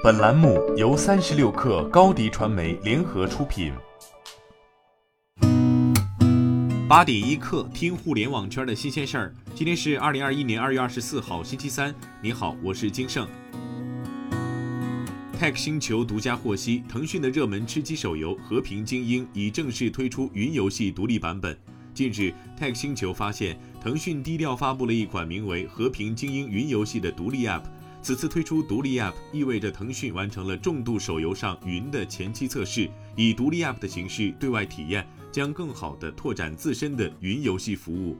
本栏目由三十六克高低传媒联合出品。八点一刻，听互联网圈的新鲜事儿。今天是二零二一年二月二十四号，星期三。你好，我是金盛。Tech 星球独家获悉，腾讯的热门吃鸡手游《和平精英》已正式推出云游戏独立版本。近日，Tech 星球发现，腾讯低调发布了一款名为《和平精英》云游戏的独立 App。此次推出独立 App，意味着腾讯完成了重度手游上云的前期测试，以独立 App 的形式对外体验，将更好地拓展自身的云游戏服务。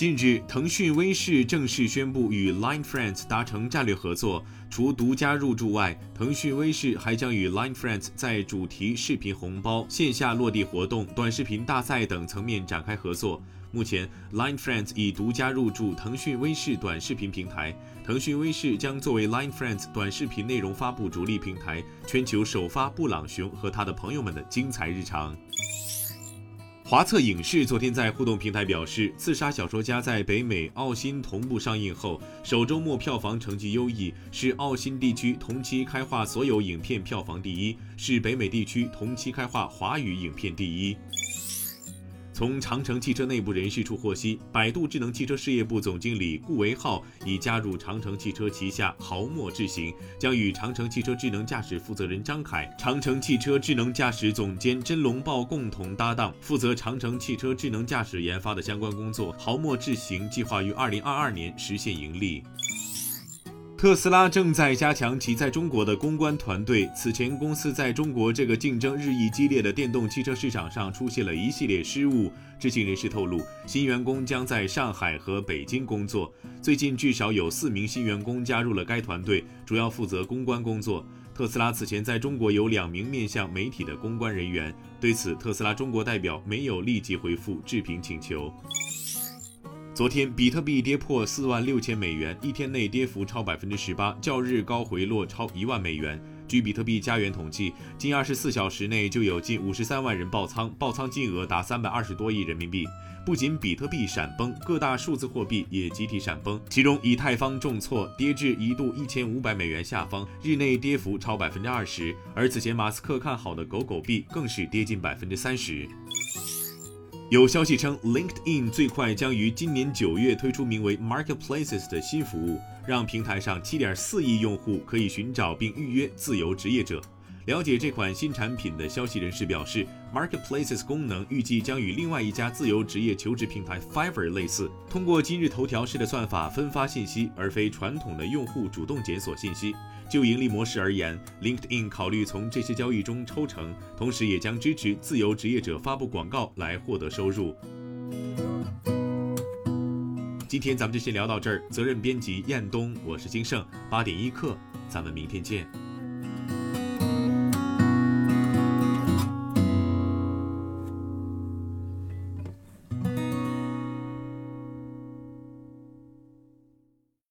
近日，腾讯微视正式宣布与 Line Friends 达成战略合作。除独家入驻外，腾讯微视还将与 Line Friends 在主题视频红包、线下落地活动、短视频大赛等层面展开合作。目前，Line Friends 已独家入驻腾讯微视短视频平台，腾讯微视将作为 Line Friends 短视频内容发布主力平台，全球首发布朗熊和他的朋友们的精彩日常。华策影视昨天在互动平台表示，《刺杀小说家》在北美、澳新同步上映后，首周末票房成绩优异，是澳新地区同期开画所有影片票房第一，是北美地区同期开画华语影片第一。从长城汽车内部人士处获悉，百度智能汽车事业部总经理顾维浩已加入长城汽车旗下豪墨智行，将与长城汽车智能驾驶负责人张凯、长城汽车智能驾驶总监甄龙豹共同搭档，负责长城汽车智能驾驶研发的相关工作。豪墨智行计划于二零二二年实现盈利。特斯拉正在加强其在中国的公关团队。此前，公司在中国这个竞争日益激烈的电动汽车市场上出现了一系列失误。知情人士透露，新员工将在上海和北京工作。最近，至少有四名新员工加入了该团队，主要负责公关工作。特斯拉此前在中国有两名面向媒体的公关人员。对此，特斯拉中国代表没有立即回复置评请求。昨天，比特币跌破四万六千美元，一天内跌幅超百分之十八，较日高回落超一万美元。据比特币家园统计，近二十四小时内就有近五十三万人爆仓，爆仓金额达三百二十多亿人民币。不仅比特币闪崩，各大数字货币也集体闪崩，其中以太坊重挫，跌至一度一千五百美元下方，日内跌幅超百分之二十。而此前马斯克看好的狗狗币更是跌近百分之三十。有消息称，LinkedIn 最快将于今年九月推出名为 Marketplaces 的新服务，让平台上7.4亿用户可以寻找并预约自由职业者。了解这款新产品的消息人士表示，Marketplaces 功能预计将与另外一家自由职业求职平台 Fiverr 类似，通过今日头条式的算法分发信息，而非传统的用户主动检索信息。就盈利模式而言，LinkedIn 考虑从这些交易中抽成，同时也将支持自由职业者发布广告来获得收入。今天咱们就先聊到这儿，责任编辑彦东，我是金盛，八点一刻，咱们明天见。